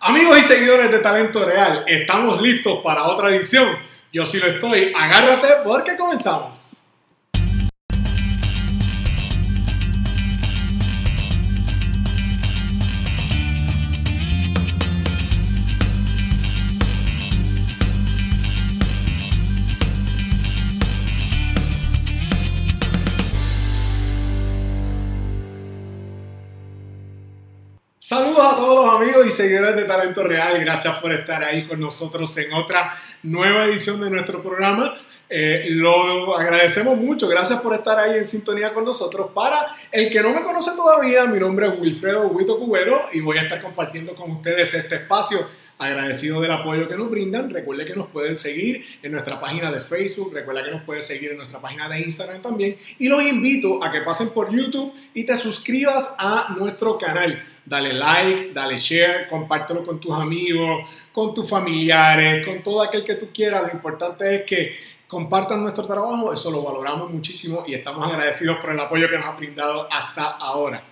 Amigos y seguidores de Talento Real, estamos listos para otra edición. Yo sí lo estoy. Agárrate porque comenzamos. Saludos a todos los amigos y seguidores de Talento Real. Gracias por estar ahí con nosotros en otra nueva edición de nuestro programa. Eh, lo agradecemos mucho. Gracias por estar ahí en sintonía con nosotros. Para el que no me conoce todavía, mi nombre es Wilfredo Huito Cubero y voy a estar compartiendo con ustedes este espacio agradecido del apoyo que nos brindan. Recuerde que nos pueden seguir en nuestra página de Facebook, recuerda que nos pueden seguir en nuestra página de Instagram también. Y los invito a que pasen por YouTube y te suscribas a nuestro canal. Dale like, dale share, compártelo con tus amigos, con tus familiares, con todo aquel que tú quieras. Lo importante es que compartan nuestro trabajo, eso lo valoramos muchísimo y estamos agradecidos por el apoyo que nos ha brindado hasta ahora.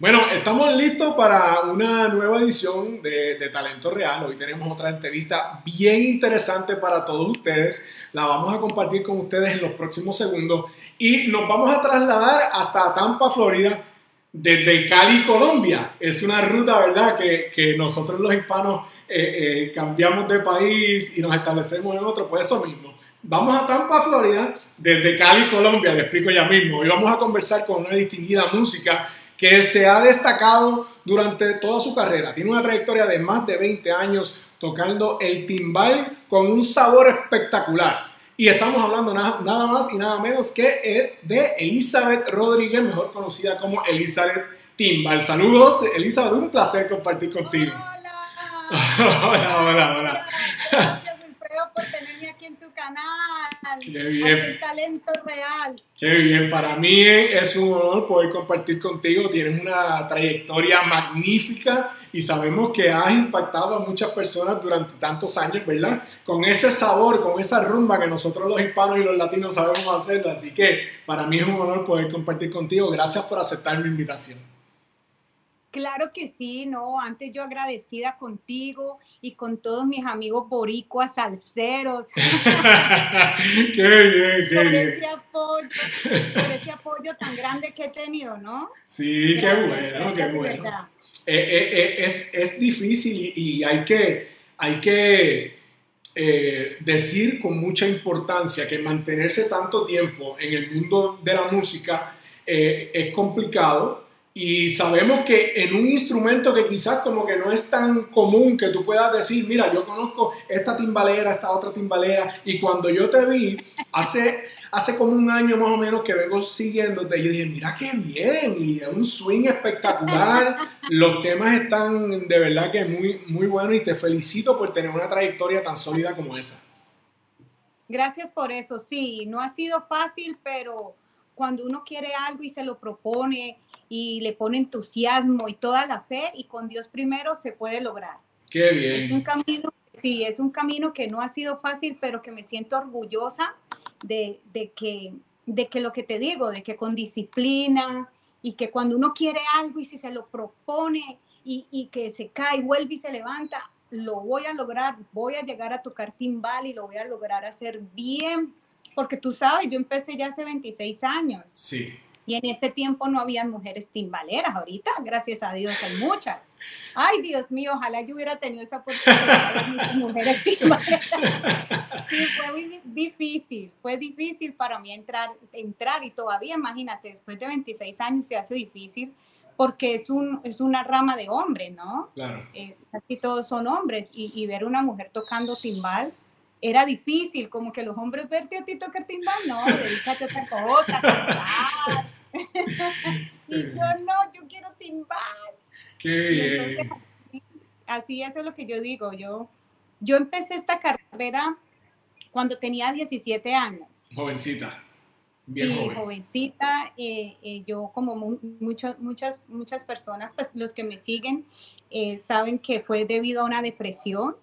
Bueno, estamos listos para una nueva edición de, Talento Real. Hoy tenemos otra entrevista bien interesante para todos ustedes. La vamos a compartir con ustedes en los próximos segundos y nos vamos a trasladar hasta Tampa, Florida, desde Cali, Colombia. Es una ruta, ¿verdad?, que, nosotros los hispanos eh, eh, cambiamos de país y nos establecemos en otro, pues eso mismo. Vamos a Tampa, Florida, desde Cali, Colombia, le explico ya mismo. Hoy vamos a conversar con una distinguida música que se ha destacado durante toda su carrera. Tiene una trayectoria de más de 20 años tocando el timbal con un sabor espectacular. Y estamos hablando nada, más y nada menos que de Elizabeth Rodríguez, mejor conocida como Elizabeth Timbal. Saludos, Elizabeth, un placer compartir contigo. Hola, hola, hola. hola. Gracias, Wilfredo, por tenerme canal. Qué bien. talento real. Qué bien. Para mí es un honor poder compartir contigo. Tienes una trayectoria magnífica y sabemos que has impactado a muchas personas durante tantos años, ¿verdad? Con ese sabor, con esa rumba que nosotros los hispanos y los latinos sabemos hacer. Así que para mí es un honor poder compartir contigo. Gracias por aceptar mi invitación. Claro que sí, no, antes yo agradecida contigo y con todos mis amigos boricuas, salseros. qué bien, qué por bien. Ese apoyo, por ese apoyo tan grande que he tenido, ¿no? Sí, qué bueno, qué bueno. Eh, eh, eh, es, es, difícil y, hay que, hay que decir con mucha importancia que mantenerse tanto tiempo en el mundo de la música es complicado y sabemos que en un instrumento que quizás como que no es tan común que tú puedas decir, mira, yo conozco esta timbalera, esta otra timbalera, y cuando yo te vi hace, hace como un año más o menos que vengo siguiéndote, yo dije, mira qué bien, y es un swing espectacular, los temas están de verdad que muy, muy buenos y te felicito por tener una trayectoria tan sólida como esa. Gracias por eso, sí, no ha sido fácil, pero cuando uno quiere algo y se lo propone, y le pone entusiasmo y toda la fe y con Dios primero se puede lograr. Qué bien. Es un camino, sí, es un camino que no ha sido fácil, pero que me siento orgullosa de, que, de que lo que te digo, de que con disciplina y que cuando uno quiere algo y si se lo propone y, y que se cae, vuelve y se levanta, lo voy a lograr, voy a llegar a tocar timbal y lo voy a lgar hacer bien, porque tú sabes, yo empecé ya hace 26 años. Sí. Y en ese tiempo no había mujeres timbaleras. Ahorita, gracias a Dios, hay muchas. Ay, Dios mío, ojalá yo hubiera tenido esa oportunidad de mujeres timbaleras. Sí, fue muy difícil. Fue difícil para mí entrar, entrar y todavía, imagínate, después de 26 años se hace difícil porque es, un, es una rama de hombres, ¿no? Claro. Eh, aquí todos son hombres y, y ver una mujer tocando timbal era difícil, como que los hombres verte a ti tocar timbal, no, dedícate a otra cosa, cantar. y yo no, yo quiero timbal. Qué así, eso es lo que yo digo. Yo, yo empecé esta carrera cuando tenía 17 años. Jovencita. Bien joven. jovencita, eh, eh, yo como muchas, muchas personas, pues los que me siguen, eh, saben que fue debido a una depresión.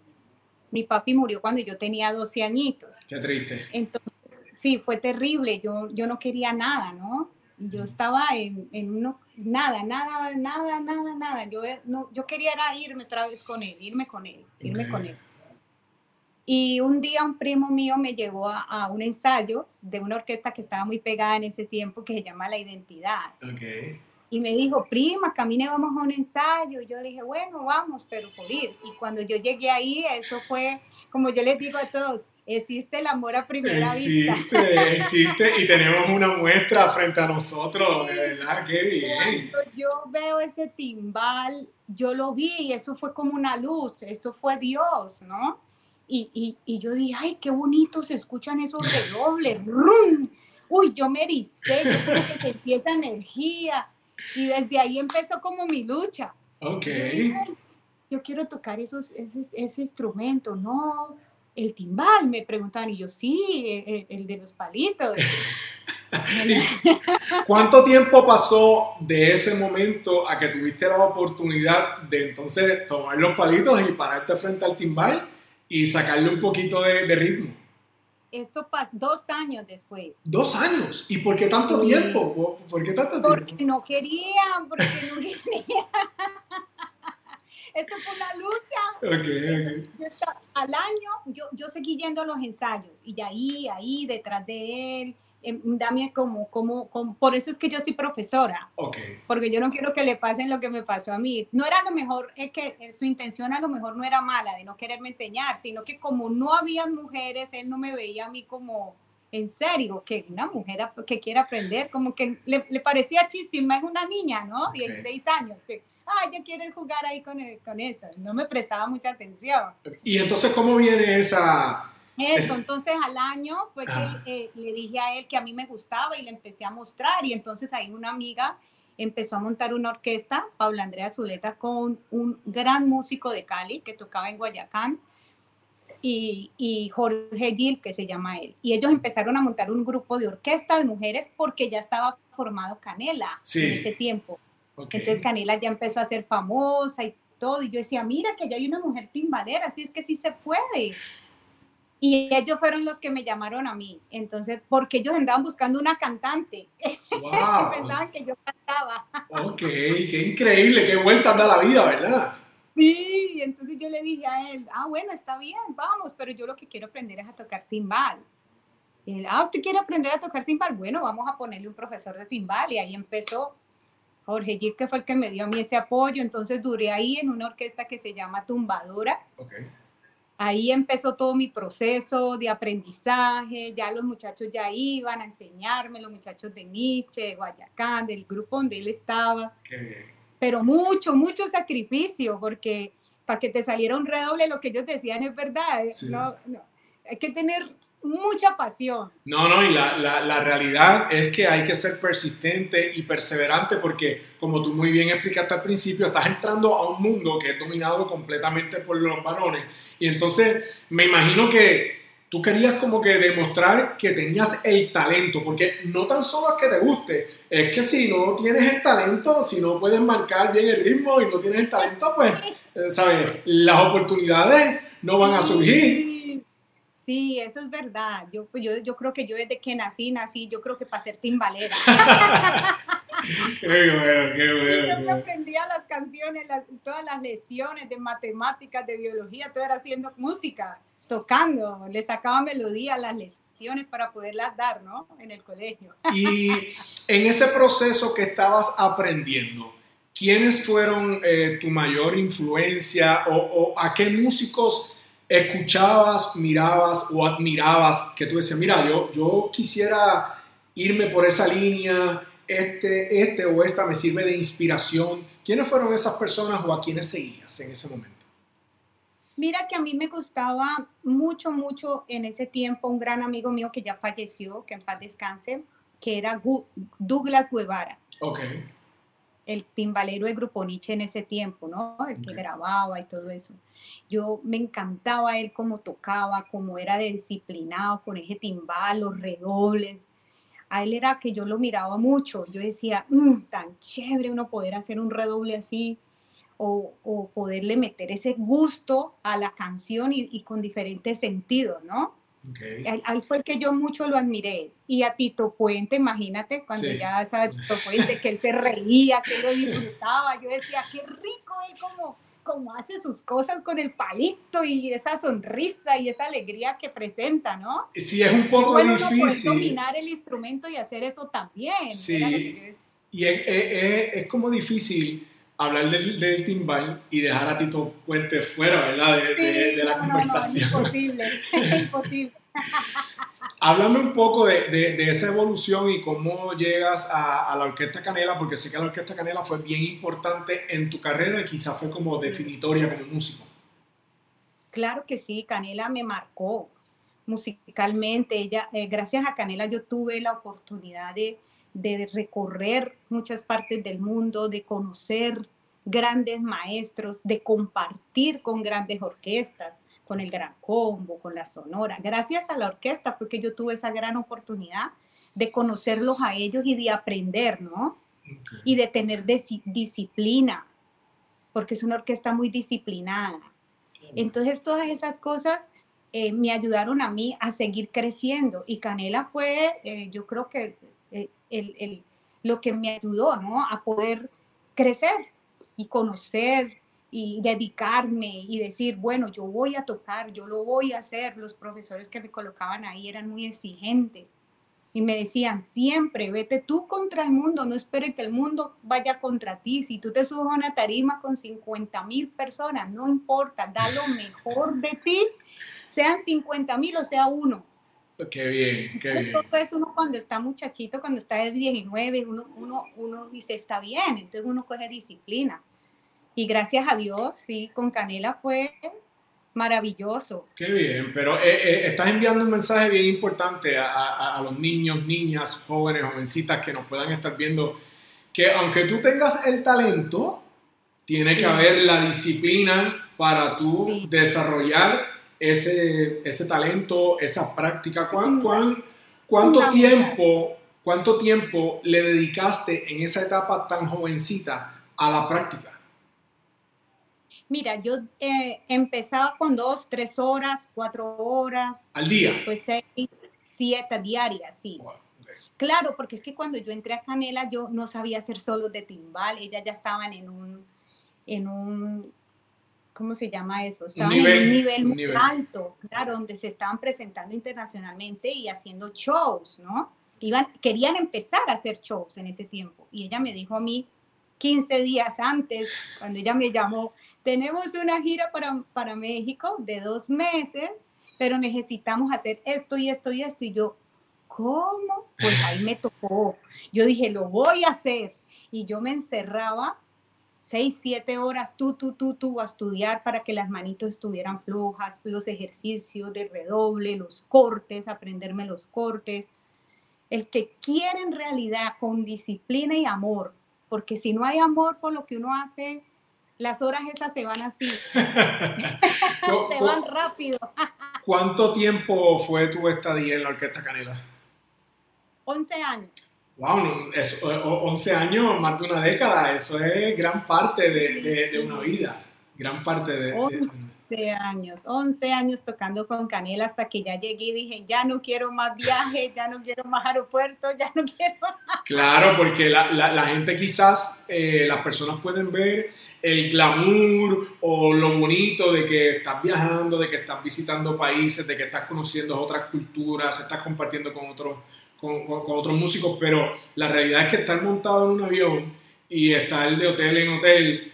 Mi papi murió cuando yo tenía 12 añitos. Qué triste. Entonces, sí, fue terrible. Yo, yo no quería nada, ¿no? Yo estaba en, en uno, nada, nada, nada, nada, nada. Yo, no, yo quería irme otra vez con él, irme con él, irme con él. Y un día un primo mío me llevó a, un ensayo de una orquesta que estaba muy pegada en ese tiempo que se llama La Identidad. Okay. Y me dijo, prima, camine, vamos a un ensayo. Y yo le dije, bueno, vamos, pero por ir. Y cuando yo llegué ahí, eso fue, como yo les digo a todos, existe el amor a primera vista. Existe, existe, y tenemos una muestra frente a nosotros, de verdad, qué bien. Cuando yo veo ese timbal, yo lo vi y eso fue como una luz, eso fue Dios, ¿no? Y, y, yo dije, ay, qué bonito se escuchan esos redobles, ¡rum! Uy, yo me ericé, yo creo que se empieza energía. Y desde ahí empezó como mi lucha. Ok. Yo, quiero tocar esos, ese, ese instrumento, no, el timbal, me preguntaban, y yo, sí, el, de los palitos. ¿Cuánto tiempo pasó de ese momento a que tuviste la oportunidad de entonces tomar los palitos y pararte frente al timbal y sacarle un poquito de, ritmo? Eso pasó dos años después. ¿Dos años? ¿Y por qué tanto tiempo? ¿Por qué tanto tiempo? Porque no querían, porque no querían. Eso fue una lucha. Okay, al año yo, yo seguí yendo a los ensayos y ahí, ahí, detrás de él. Eh, dame como, como, como, por eso es que yo soy profesora. Okay. Porque yo no quiero que le pasen lo que me pasó a mí. No era lo mejor, es que eh, su intención a lo mejor no era mala de no quererme enseñar, sino que como no había mujeres, él no me veía a mí como, en serio, que una mujer que quiere aprender, como que le, le parecía chiste, más una niña, ¿no? 16 años, que ah, yo quiero jugar ahí con, con eso. No me prestaba mucha atención. ¿Y entonces cómo viene esa... Eso, entonces al año fue que ah. eh, le dije a él que a mí me gustaba y le empecé a mostrar y entonces ahí una amiga empezó a montar una orquesta, Paula Andrea Zuleta, con un gran músico de Cali que tocaba en Guayacán y, y, Jorge Gil, que se llama él. Y ellos empezaron a montar un grupo de orquesta de mujeres porque ya estaba formado Canela en ese tiempo. Entonces Canela ya empezó a ser famosa y todo. Y yo decía, mira que ya hay una mujer timbalera, así es que sí se puede. Y ellos fueron los que me llamaron a mí. Entonces, porque ellos andaban buscando una cantante. Wow. Pensaban que yo cantaba. Ok, qué increíble, qué vuelta da la vida, ¿verdad? Sí, entonces yo le dije a él, ah, bueno, está bien, vamos, pero yo lo que quiero aprender es a tocar timbal. Y él, ah, ¿usted quiere aprender a tocar timbal? Bueno, vamos a ponerle un profesor de timbal. Y ahí empezó Jorge Gil, que fue el que me dio a mí ese apoyo, entonces duré ahí en una orquesta que se llama Tumbadora. Ahí empezó todo mi proceso de aprendizaje, ya los muchachos ya iban a enseñarme, los muchachos de Nietzsche, de Guayacán, del grupo donde él estaba. Pero mucho, mucho sacrificio, porque para que te saliera un redoble, lo que ellos decían es verdad. ¿eh? No, no. Hay que tener mucha pasión. No, no, y la, la, realidad es que hay que ser persistente y perseverante porque, como tú muy bien explicaste al principio, estás entrando a un mundo que es dominado completamente por los varones. Y entonces me imagino que tú querías como que demostrar que tenías el talento, porque no tan solo es que te guste, es que si no tienes el talento, si no puedes marcar bien el ritmo y no tienes el talento, pues, eh, ¿sabes? Las oportunidades no van a surgir. Sí, eso es verdad. Yo, pues, yo, yo creo que yo desde que nací, nací, yo creo que para ser timbalera. qué bueno, qué bueno. Yo aprendía las canciones, todas las lecciones de matemáticas, de biología, todo era haciendo música, tocando. Le sacaba melodía a las lecciones para poderlas dar, ¿no? En el colegio. Y en ese proceso que estabas aprendiendo, ¿quiénes fueron eh, tu mayor influencia o, o a qué músicos escuchabas, mirabas o admirabas que tú decías, mira, yo, yo quisiera irme por esa línea, este, este o esta me sirve de inspiración. ¿Quiénes fueron esas personas o a quiénes seguías en ese momento? Mira que a mí me gustaba mucho, mucho en ese tiempo un gran amigo mío que ya falleció, que en paz descanse, que era Douglas Guevara. Ok. El timbalero de Grupo Nietzsche en ese tiempo, ¿no? El que grababa y todo eso. Yo me encantaba él cómo tocaba, cómo era de disciplinado con ese timbal, los redobles. A él era que yo lo miraba mucho. Yo decía, mm, tan chévere uno poder hacer un redoble así o, poderle meter ese gusto a la canción y, con diferentes sentidos, ¿no? Okay. Él, fue el que yo mucho lo admiré. Y a Tito Puente, imagínate, cuando ya estaba Tito Puente, que él se reía, que lo disfrutaba. Yo decía, qué rico él como, como hace sus cosas con el palito y esa sonrisa y esa alegría que presenta, ¿no? Sí, es un poco difícil. dominar el instrumento y hacer eso también. Sí, y es, es, es como difícil hablar del, timbal y dejar a Tito Puente fuera, ¿verdad? De, de, la conversación. No, imposible, imposible. Háblame un poco de, esa evolución y cómo llegas a, a, la Orquesta Canela, porque sé que la Orquesta Canela fue bien importante en tu carrera y quizás fue como definitoria como músico. Claro que sí, Canela me marcó musicalmente. Ella, eh, gracias a Canela yo tuve la oportunidad de, de recorrer muchas partes del mundo, de conocer grandes maestros, de compartir con grandes orquestas, con el Gran Combo, con la Sonora. Gracias a la orquesta fue que yo tuve esa gran oportunidad de conocerlos a ellos y de aprender, ¿no? Y de tener disciplina, porque es una orquesta muy disciplinada. Entonces, todas esas cosas eh, me ayudaron a mí a seguir creciendo. Y Canela fue, eh, yo creo que eh, el, lo que me ayudó ¿no? a poder crecer y conocer y dedicarme y decir, bueno, yo voy a tocar, yo lo voy a hacer. Los profesores que me colocaban ahí eran muy exigentes y me decían, siempre vete tú contra el mundo, no espere que el mundo vaya contra ti. Si tú te subes a una tarima con 50 mil personas, no importa, da lo mejor de ti, sean 50 mil o sea uno Qué bien, qué bien. Entonces uno cuando está muchachito, cuando está de 19, uno, uno, uno dice, está bien, entonces uno coge disciplina. Y gracias a Dios, sí, con Canela fue maravilloso. Qué bien, pero eh, eh, estás enviando un mensaje bien importante a, a, los niños, niñas, jóvenes, jovencitas que nos puedan estar viendo, que aunque tú tengas el talento, tiene que haber la disciplina para tú desarrollar ese, ese talento, esa práctica? ¿Cuán, cuán, cuánto, tiempo, ¿Cuánto tiempo le dedicaste en esa etapa tan jovencita a la práctica? Mira, yo eh, empezaba con dos, tres horas, cuatro horas. ¿Al día? Después seis, siete diarias, sí. Claro, porque es que cuando yo entré a Canela yo no sabía hacer solos de timbal, ellas ya estaban en un, en un ¿cómo se llama eso? Estaban en un nivel muy alto, claro, donde se estaban presentando internacionalmente y haciendo shows, ¿no? Iban, querían empezar a hacer shows en ese tiempo. Y ella me dijo a mí 15 días antes, cuando ella me llamó, tenemos una gira para, para México de dos meses, pero necesitamos hacer esto y esto y esto. Y yo, ¿cómo? Pues ahí me tocó. Yo dije, lo voy a hacer. Y yo me encerraba seis, siete horas tú, tú, tú, tú a estudiar para que las manitos estuvieran flojas, los ejercicios de redoble, los cortes, aprenderme los cortes. El que quiere en realidad con disciplina y amor, porque si no hay amor por lo que uno hace, las horas esas se van así. se van rápido. ¿Cuánto tiempo fue tu estadía en la Orquesta Canela? 11 años wow, es, 11 años, más de una década, eso es gran parte de, de, una vida, gran parte de, 11 años, 11 años tocando con Canela hasta que ya llegué y dije, ya no quiero más viajes, ya no quiero más aeropuertos, ya no quiero Claro, porque la, la, la gente quizás, eh, las personas pueden ver el glamour o lo bonito de que estás viajando, de que estás visitando países, de que estás conociendo otras culturas, estás compartiendo con otros con, con, otros músicos, pero la realidad es que estar montado en un avión y estar de hotel en hotel,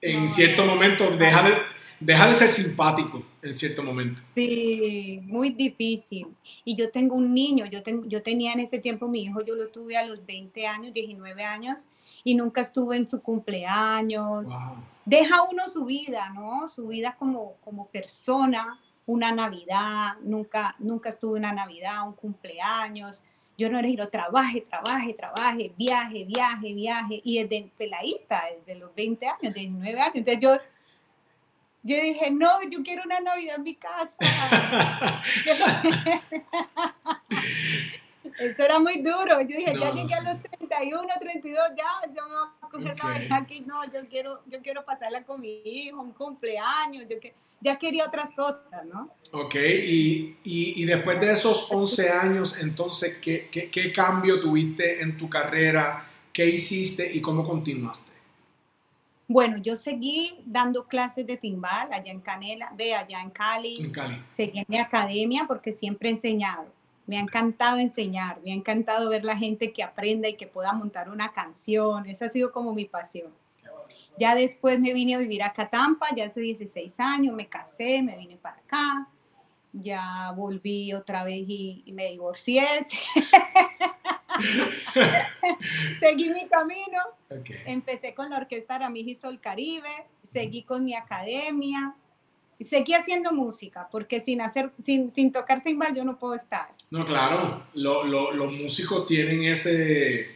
en cierto momento deja de, deja de ser simpático en cierto momento. Sí, muy difícil. Y yo tengo un niño, yo, tengo, yo tenía en ese tiempo mi hijo, yo lo tuve a los 20 años, 19 años, y nunca estuve en su cumpleaños. Deja uno su vida, ¿no? Su vida como, como persona, una Navidad, nunca, nunca estuve una Navidad, un cumpleaños. Yo no era trabaje, trabaje, trabaje, viaje, viaje, viaje. Y desde peladita, desde los 20 años, 19 años. Entonces yo, yo dije, no, yo quiero una Navidad en mi casa. Eso era muy duro. Yo dije, ya llegué a los 31, 32, ya, yo me voy a coger la aquí. No, yo quiero, yo quiero pasarla con mi hijo, un cumpleaños, yo que, ya quería otras cosas, ¿no? Ok, y, y, y después de esos 11 años, entonces, ¿qué, ¿qué, qué, cambio tuviste en tu carrera? ¿Qué hiciste y cómo continuaste? Bueno, yo seguí dando clases de timbal allá en Canela, ve, allá en Cali. En Cali. Seguí en mi academia porque siempre he enseñado. Me ha encantado enseñar, me ha encantado ver la gente que aprenda y que pueda montar una canción. Esa ha sido como mi pasión. Ya después me vine a vivir a Catampa, ya hace 16 años, me casé, me vine para acá. Ya volví otra vez y, y me divorcié. seguí mi camino. Empecé con la Orquesta Aramij y Sol Caribe, seguí con mi academia, seguí haciendo música, porque sin, hacer, sin, sin tocar timbal yo no puedo estar. No, claro, los músicos tienen ese,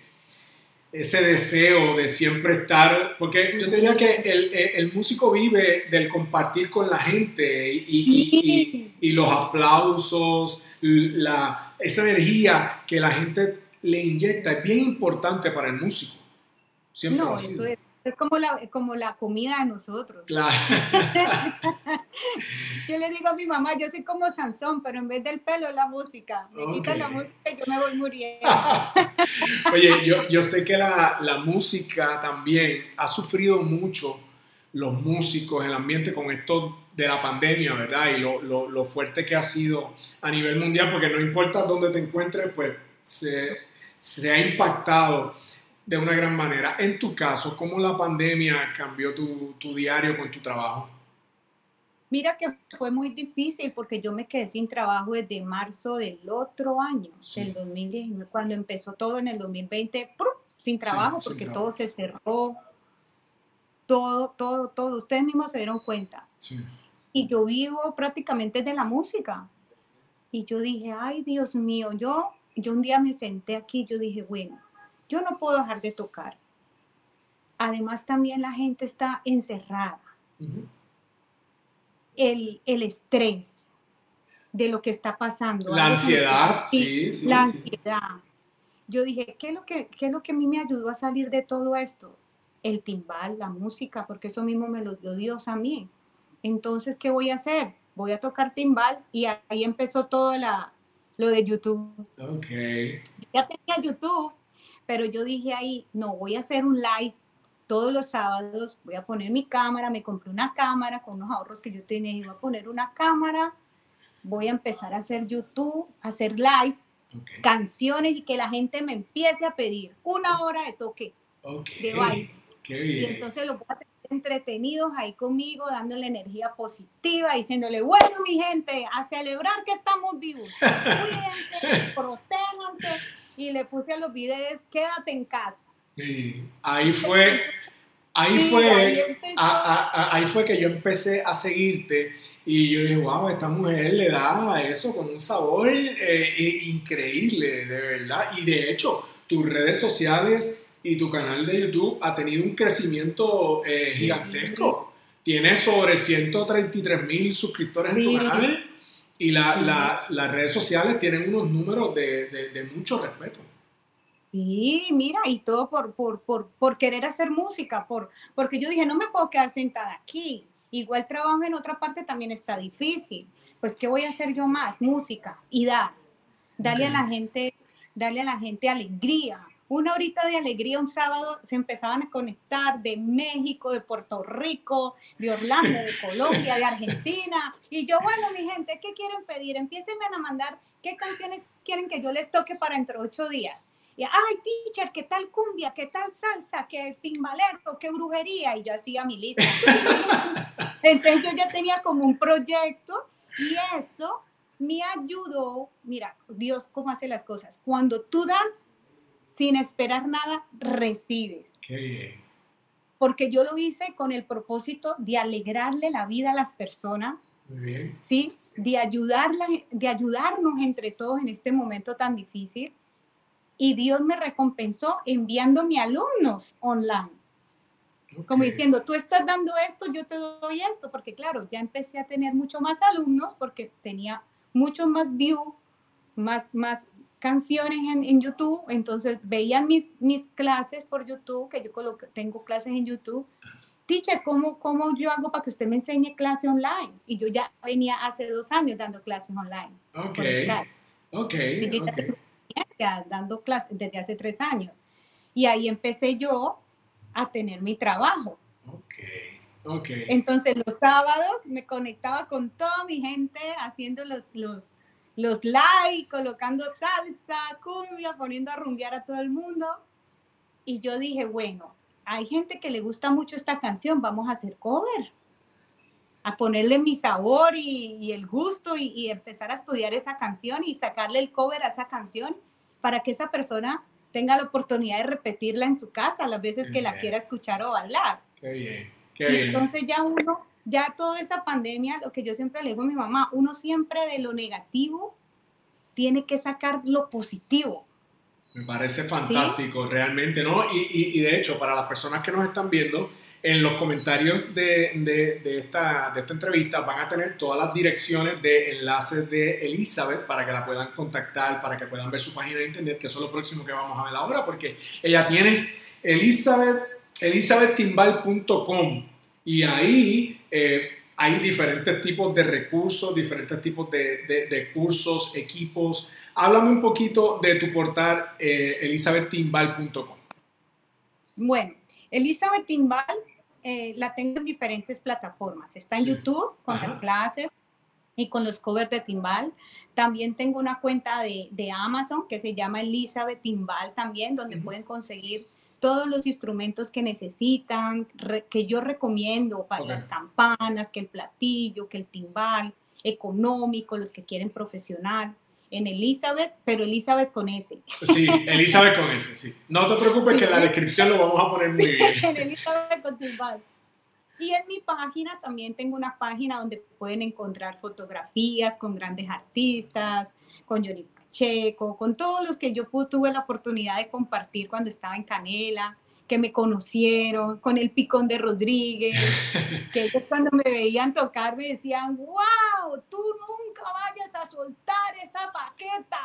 ese deseo de siempre estar, porque yo diría que el, el, músico vive del compartir con la gente y, y, y, y los aplausos, la, esa energía que la gente le inyecta es bien importante para el músico. Siempre no, eso es, como, la, como la comida de nosotros. Claro. yo le digo a mi mamá, yo soy como Sansón, pero en vez del pelo, la música. Me quita la música y yo me voy muriendo. Oye, yo, yo sé que la, la música también ha sufrido mucho los músicos, el ambiente con esto de la pandemia, ¿verdad? Y lo, lo, lo, fuerte que ha sido a nivel mundial, porque no importa dónde te encuentres, pues se, se ha impactado de una gran manera. En tu caso, ¿cómo la pandemia cambió tu, tu, diario con tu trabajo? Mira que fue muy difícil porque yo me quedé sin trabajo desde marzo del otro año, del 2019, cuando empezó todo en el 2020, sin trabajo porque todo se cerró, todo, todo, todo. Ustedes mismos se dieron cuenta. Y yo vivo prácticamente de la música. Y yo dije, ay Dios mío, yo yo un día me senté aquí, yo dije, bueno, yo no puedo dejar de tocar. Además, también la gente está encerrada. el, estrés de lo que está pasando. La ansiedad, sí, sí. La ansiedad. Yo dije, ¿qué es, lo que, ¿qué es lo que a mí me ayudó a salir de todo esto? El timbal, la música, porque eso mismo me lo dio Dios a mí. Entonces, ¿qué voy a hacer? Voy a tocar timbal y ahí empezó toda la, lo de YouTube. Ok. Ya tenía YouTube, pero yo dije ahí, no, voy a hacer un live todos los sábados, voy a poner mi cámara, me compré una cámara con unos ahorros que yo tenía, voy a poner una cámara, voy a empezar a hacer YouTube, a hacer live, canciones y que la gente me empiece a pedir una hora de toque de baile. Qué bien. Y entonces lo voy a entretenidos ahí conmigo, dándole energía positiva, diciéndole, bueno, mi gente, a celebrar que estamos vivos. Cuídense, protéjanse. Y le puse a los videos, quédate en casa. Sí, ahí fue, ahí fue, ahí, fue que yo empecé a seguirte y yo dije, wow, esta mujer le da eso con un sabor eh, increíble, de verdad. Y de hecho, tus redes sociales y tu canal de YouTube ha tenido un crecimiento eh, gigantesco. Tienes sobre 133 mil suscriptores en tu canal y la, las redes sociales tienen unos números de, de, mucho respeto. Sí, mira, y todo por, por, por, por, querer hacer música, por, porque yo dije, no me puedo quedar sentada aquí. Igual trabajo en otra parte también está difícil. Pues, ¿qué voy a hacer yo más? Música y dar. Darle a la gente, darle a la gente alegría, una horita de alegría un sábado se empezaban a conectar de México, de Puerto Rico, de Orlando, de Colombia, de Argentina. Y yo, bueno, mi gente, ¿qué quieren pedir? Empiecen a mandar qué canciones quieren que yo les toque para dentro de ocho días. Y, ay, teacher, ¿qué tal cumbia? ¿Qué tal salsa? ¿Qué timbalero? ¿Qué brujería? Y yo hacía mi lista. Entonces yo ya tenía como un proyecto y eso me ayudó. Mira, Dios cómo hace las cosas. Cuando tú das, sin esperar nada, recibes. Qué Porque yo lo hice con el propósito de alegrarle la vida a las personas, ¿sí? De, ayudarla, de ayudarnos entre todos en este momento tan difícil. Y Dios me recompensó enviándome alumnos online. Como diciendo, tú estás dando esto, yo te doy esto, porque claro, ya empecé a tener mucho más alumnos porque tenía mucho más view, más, más, canciones en, en, YouTube, entonces veían mis, mis clases por YouTube, que yo tengo clases en YouTube. Teacher, ¿cómo, ¿cómo yo hago para que usted me enseñe clase online? Y yo ya venía hace dos años dando clases online. Ok, ok. dando clases desde hace tres años. Y ahí empecé yo a tener mi trabajo. Ok, ok. Entonces los sábados me conectaba con toda mi gente haciendo los, los, los likes, colocando salsa, cumbia, poniendo a rumbear a todo el mundo. Y yo dije, bueno, hay gente que le gusta mucho esta canción, vamos a hacer cover, a ponerle mi sabor y, el gusto y, y, empezar a estudiar esa canción y sacarle el cover a esa canción para que esa persona tenga la oportunidad de repetirla en su casa las veces que la quiera escuchar o bailar. Qué bien, qué y Entonces ya uno ya toda esa pandemia, lo que yo siempre le digo a mi mamá, uno siempre de lo negativo tiene que sacar lo positivo. Me parece fantástico, realmente, ¿no? Y, y, de hecho, para las personas que nos están viendo, en los comentarios de, de, de, esta, de esta entrevista van a tener todas las direcciones de enlaces de Elizabeth para que la puedan contactar, para que puedan ver su página de internet, que eso es lo próximo que vamos a ver ahora, porque ella tiene Elizabeth, elizabethtimbal.com y ahí eh, hay diferentes tipos de recursos, diferentes tipos de, cursos, equipos. Háblame un poquito de tu portal eh, elizabethtimbal.com. Bueno, Elizabeth Timbal eh, la tengo en diferentes plataformas. Está en YouTube con las clases y con los covers de Timbal. También tengo una cuenta de, de Amazon que se llama Elizabeth Timbal también, donde pueden conseguir todos los instrumentos que necesitan, que yo recomiendo para las campanas, que el platillo, que el timbal, económico, los que quieren profesional. En Elizabeth, pero Elizabeth con S. Sí, Elizabeth con S, sí. No te preocupes que en la descripción lo vamos a poner muy bien. en Elizabeth con timbal. Y en mi página también tengo una página donde pueden encontrar fotografías con grandes artistas, con Johnny Checo, con todos los que yo tuve la oportunidad de compartir cuando estaba en Canela, que me conocieron, con el picón de Rodríguez, que ellos cuando me veían tocar me decían, wow, tú nunca vayas a soltar esa paqueta.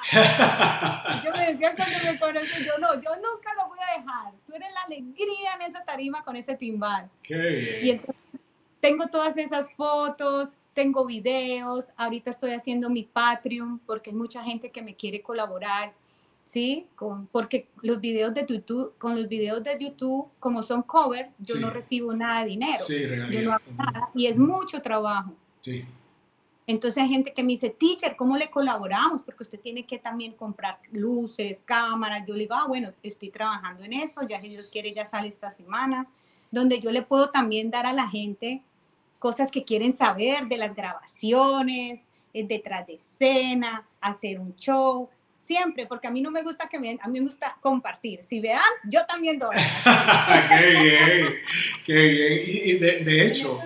yo me decía cuando me conocen, yo no, yo nunca lo voy a dejar. Tú eres la alegría en esa tarima con ese timbal. Qué Y entonces tengo todas esas fotos, tengo videos, ahorita estoy haciendo mi Patreon porque hay mucha gente que me quiere colaborar, ¿sí? Con, porque los videos de YouTube, con los videos de YouTube, como son covers, yo no recibo nada de dinero. Sí, yo no hago nada y es mucho trabajo. Sí. Entonces hay gente que me dice, teacher, ¿cómo le colaboramos? Porque usted tiene que también comprar luces, cámaras. Yo le digo, ah, bueno, estoy trabajando en eso, ya si Dios quiere ya sale esta semana, donde yo le puedo también dar a la gente cosas que quieren saber de las grabaciones, eh, detrás de escena, hacer un show, siempre, porque a mí no me gusta que me, a mí me gusta compartir. Si vean, yo también doy. qué bien, qué bien. Y, de, hecho,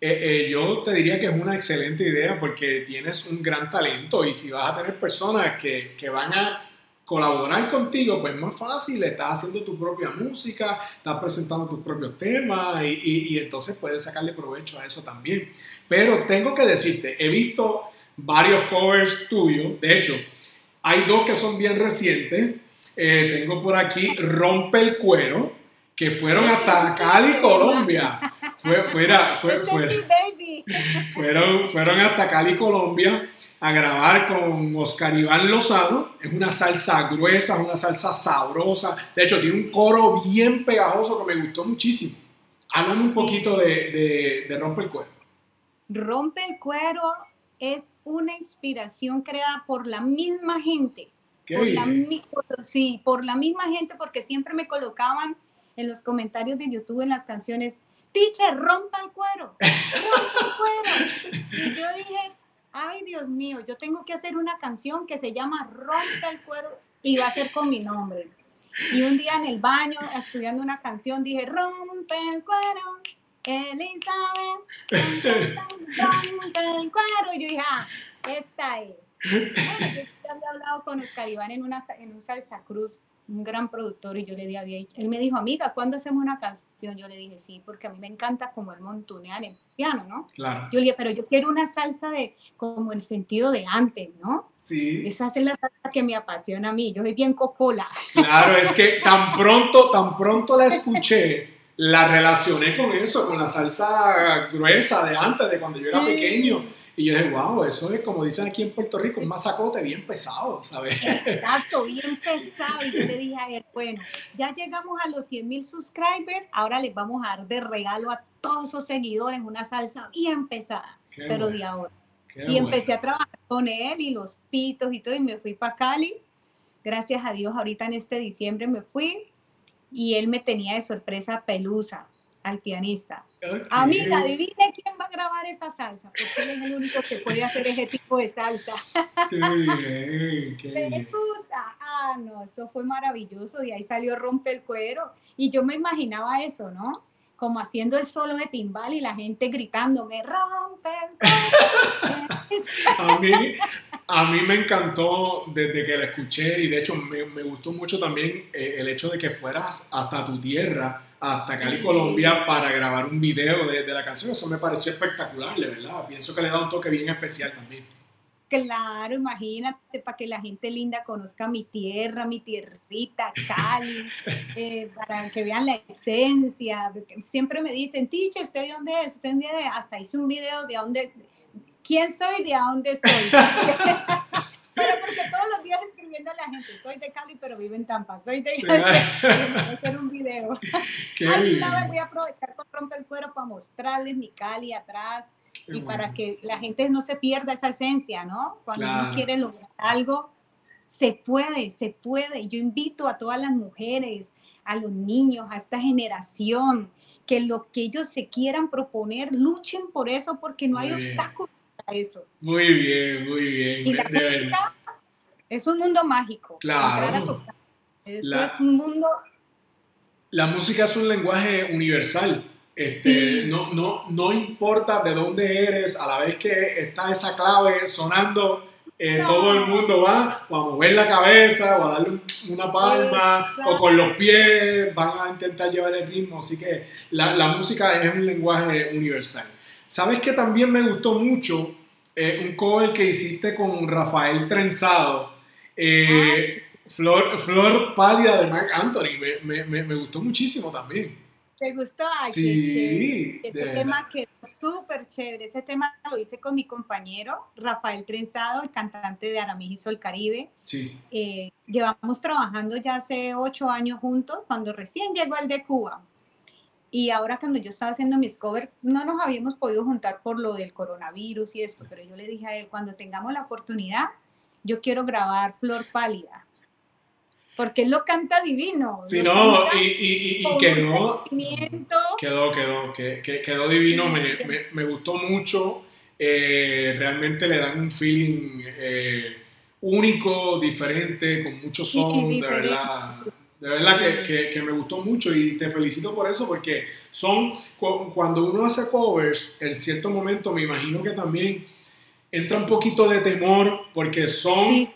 eh, eh, yo te diría que es una excelente idea porque tienes un gran talento y si vas a tener personas que, que van a colaborar contigo, pues más fácil, estás haciendo tu propia música, estás presentando tus propios temas y, entonces puedes sacarle provecho a eso también. Pero tengo que decirte, he visto varios covers tuyos, de hecho, hay dos que son bien recientes. Eh, tengo por aquí Rompe el Cuero, que fueron hasta Cali, Colombia. Fue, fuera, fue, fuera, fueron, fueron hasta Cali, Colombia a grabar con Oscar Iván Lozano. Es una salsa gruesa, es una salsa sabrosa. De hecho, tiene un coro bien pegajoso que me gustó muchísimo. Háblame un poquito de, de, Rompe el Cuero. Rompe el Cuero es una inspiración creada por la misma gente. Por la, sí, por la misma gente, porque siempre me colocaban en los comentarios de YouTube en las canciones, teacher, rompa el cuero, rompa el cuero. Y yo dije, ay Dios mío, yo tengo que hacer una canción que se llama Rompe el cuero y va a ser con mi nombre. Y un día en el baño, estudiando una canción, dije, rompe el cuero, Elizabeth, rompe el cuero. Yo dije, ah, esta es. Bueno, yo había hablado con Oscar Iván en, una, en un salsa cruz un gran productor, y yo le dije, él me dijo, amiga, ¿cuándo hacemos una canción? Yo le dije, sí, porque a mí me encanta como el montunear en piano, ¿no? Claro. Yo le dije, pero yo quiero una salsa de, como el sentido de antes, ¿no? Sí. Esa es la salsa que me apasiona a mí, yo soy bien cocola. Claro, es que tan pronto, tan pronto la escuché, la relacioné con eso, con la salsa gruesa de antes, de cuando yo era pequeño. Y yo dije, wow, eso es como dicen aquí en Puerto Rico, un masacote bien pesado, ¿sabes? Exacto, bien pesado. Y yo le dije a él, bueno, ya llegamos a los 100 mil subscribers, ahora les vamos a dar de regalo a todos esos seguidores una salsa bien pesada, pero de ahora. y empecé a trabajar con él y los pitos y todo, y me fui para Cali. Gracias a Dios, ahorita en este diciembre me fui y él me tenía de sorpresa Pelusa, al pianista. Amiga, adivine quién va a grabar esa salsa, porque él es el único que puede hacer ese tipo de salsa. Qué bien, qué bien. Ah, no, eso fue maravilloso. Y ahí salió Rompe el Cuero. Y yo me imaginaba eso, ¿no? Como haciendo el solo de timbal y la gente gritándome, rompe el cuero. a, mí, a mí me encantó desde que la escuché y de hecho me, me gustó mucho también eh, el hecho de que fueras hasta tu tierra hasta Cali, Colombia, para grabar un video de, de, la canción. Eso me pareció espectacular, verdad. Pienso que le da un toque bien especial también. Claro, imagínate, para que la gente linda conozca mi tierra, mi tierrita, Cali, eh, para que vean la esencia. Siempre me dicen, teacher, ¿usted de dónde es? ¿Usted de dónde es? Hasta hice un video de dónde, quién soy, de dónde soy. Pero porque todos los días escribiendo a la gente, soy de Cali, pero vivo en Tampa, soy de Cali, hacer un video. Ay, voy a aprovechar con Rompe el Cuero para mostrarles mi Cali atrás Qué y bueno. para que la gente no se pierda esa esencia, ¿no? Cuando claro. uno quiere lograr algo, se puede, se puede. Yo invito a todas las mujeres, a los niños, a esta generación, que lo que ellos se quieran proponer, luchen por eso, porque no hay obstáculos eso. Muy bien, muy bien. Y la de música es un mundo mágico. Claro. Eso la, es un mundo... La música es un lenguaje universal. Este, sí. no, no, no importa de dónde eres, a la vez que está esa clave sonando, eh, no. todo el mundo va o a mover la cabeza o a darle una palma Exacto. o con los pies van a intentar llevar el ritmo. Así que la, la música es un lenguaje universal. ¿Sabes que también me gustó mucho? Eh, un cover que hiciste con Rafael Trenzado. Eh. Flor, Flor Pálida de Mark Anthony. Me, me, me, gustó muchísimo también. ¿Te gustó? Ay, sí. Ese tema quedó súper chévere. Ese tema lo hice con mi compañero Rafael Trenzado, el cantante de Aramijo el Caribe. Sí. Eh, llevamos trabajando ya hace ocho años juntos, cuando recién llegó el de Cuba. Y ahora cuando yo estaba haciendo mis covers, no nos habíamos podido juntar por lo del coronavirus y esto, pero yo le dije a él, cuando tengamos la oportunidad, yo quiero grabar Flor Pálida. Porque él lo canta divino. Sí, no, y, y, y quedó, quedó, quedó, que, que, quedó divino, me, me, me gustó mucho. Eh, realmente le dan un feeling eh, único, diferente, con mucho son, de verdad. De verdad que, que, que, me gustó mucho y te felicito por eso porque son, cuando uno hace covers, en cierto momento me imagino que también entra un poquito de temor porque son, sí,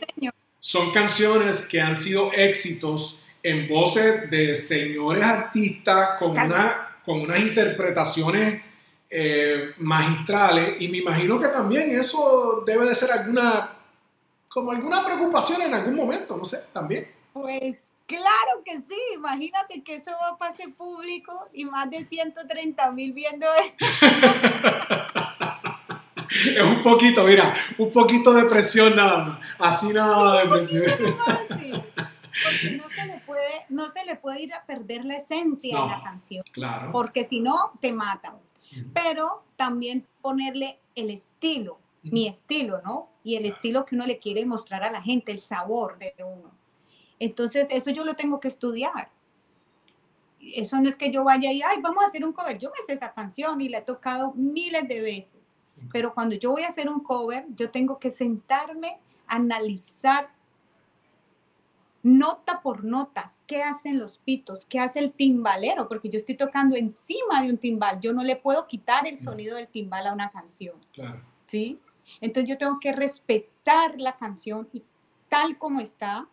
son canciones que han sido éxitos en voces de señores artistas con, una, con unas interpretaciones eh, magistrales y me imagino que también eso debe de ser alguna, como alguna preocupación en algún momento, no sé, también. Pues Claro que sí, imagínate que eso va a pasar público y más de 130 mil viendo esto. es un poquito, mira, un poquito de presión nada más, así nada más de presión. Porque no se, le puede, no se le puede ir a perder la esencia no, de la canción. Claro. Porque si no, te matan. Pero también ponerle el estilo, mi estilo, ¿no? Y el estilo que uno le quiere mostrar a la gente, el sabor de uno. Entonces, eso yo lo tengo que estudiar. Eso no es que yo vaya y, ay, vamos a hacer un cover. Yo me sé esa canción y la he tocado miles de veces. Pero cuando yo voy a hacer un cover, yo tengo que sentarme, analizar nota por nota qué hacen los pitos, qué hace el timbalero, porque yo estoy tocando encima de un timbal. Yo no le puedo quitar el sonido del timbal a una canción. Claro. ¿Sí? Entonces yo tengo que respetar la canción y tal como está,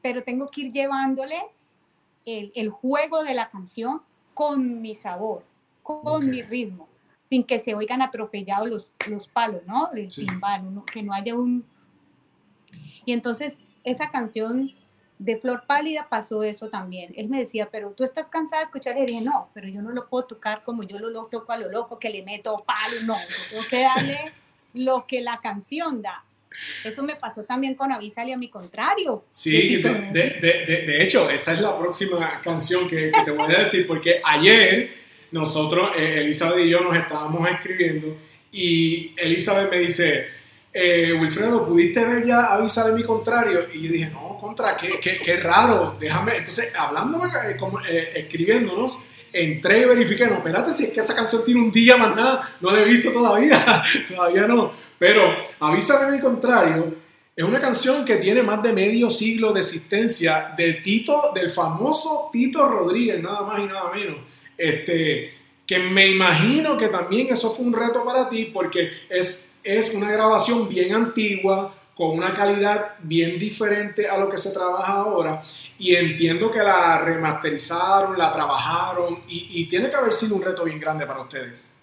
pero tengo que ir llevándole el, el juego de la canción con mi sabor, con mi ritmo, sin que se oigan atropellados los, los palos, ¿no? El timbal, que no haya un... Y entonces esa canción de Flor Pálida pasó eso también. Él me decía, pero tú estás cansada de escuchar. Y dije, no, pero yo no lo puedo tocar como yo lo, lo toco a lo loco, que le meto palo. No, tengo que darle lo que la canción da. Eso me pasó también con Avísale a mi contrario. Sí, de, de, de, hecho, esa es la próxima canción que, que, te voy a decir, porque ayer nosotros, eh, Elizabeth y yo nos estábamos escribiendo y Elizabeth me dice, eh, Wilfredo, ¿pudiste ver ya Avísale a mi contrario? Y yo dije, no, contra, qué, qué, qué raro, déjame, entonces, hablándome, eh, como, escribiéndonos, entré y verifiqué, no, espérate, si es que esa canción tiene un día más nada, no la he visto todavía, todavía no. Pero Avisa de mi contrario es una canción que tiene más de medio siglo de existencia de Tito, del famoso Tito Rodríguez, nada más y nada menos. Este, que me imagino que también eso fue un reto para ti porque es, es una grabación bien antigua, con una calidad bien diferente a lo que se trabaja ahora y entiendo que la remasterizaron, la trabajaron y, y tiene que haber sido un reto bien grande para ustedes.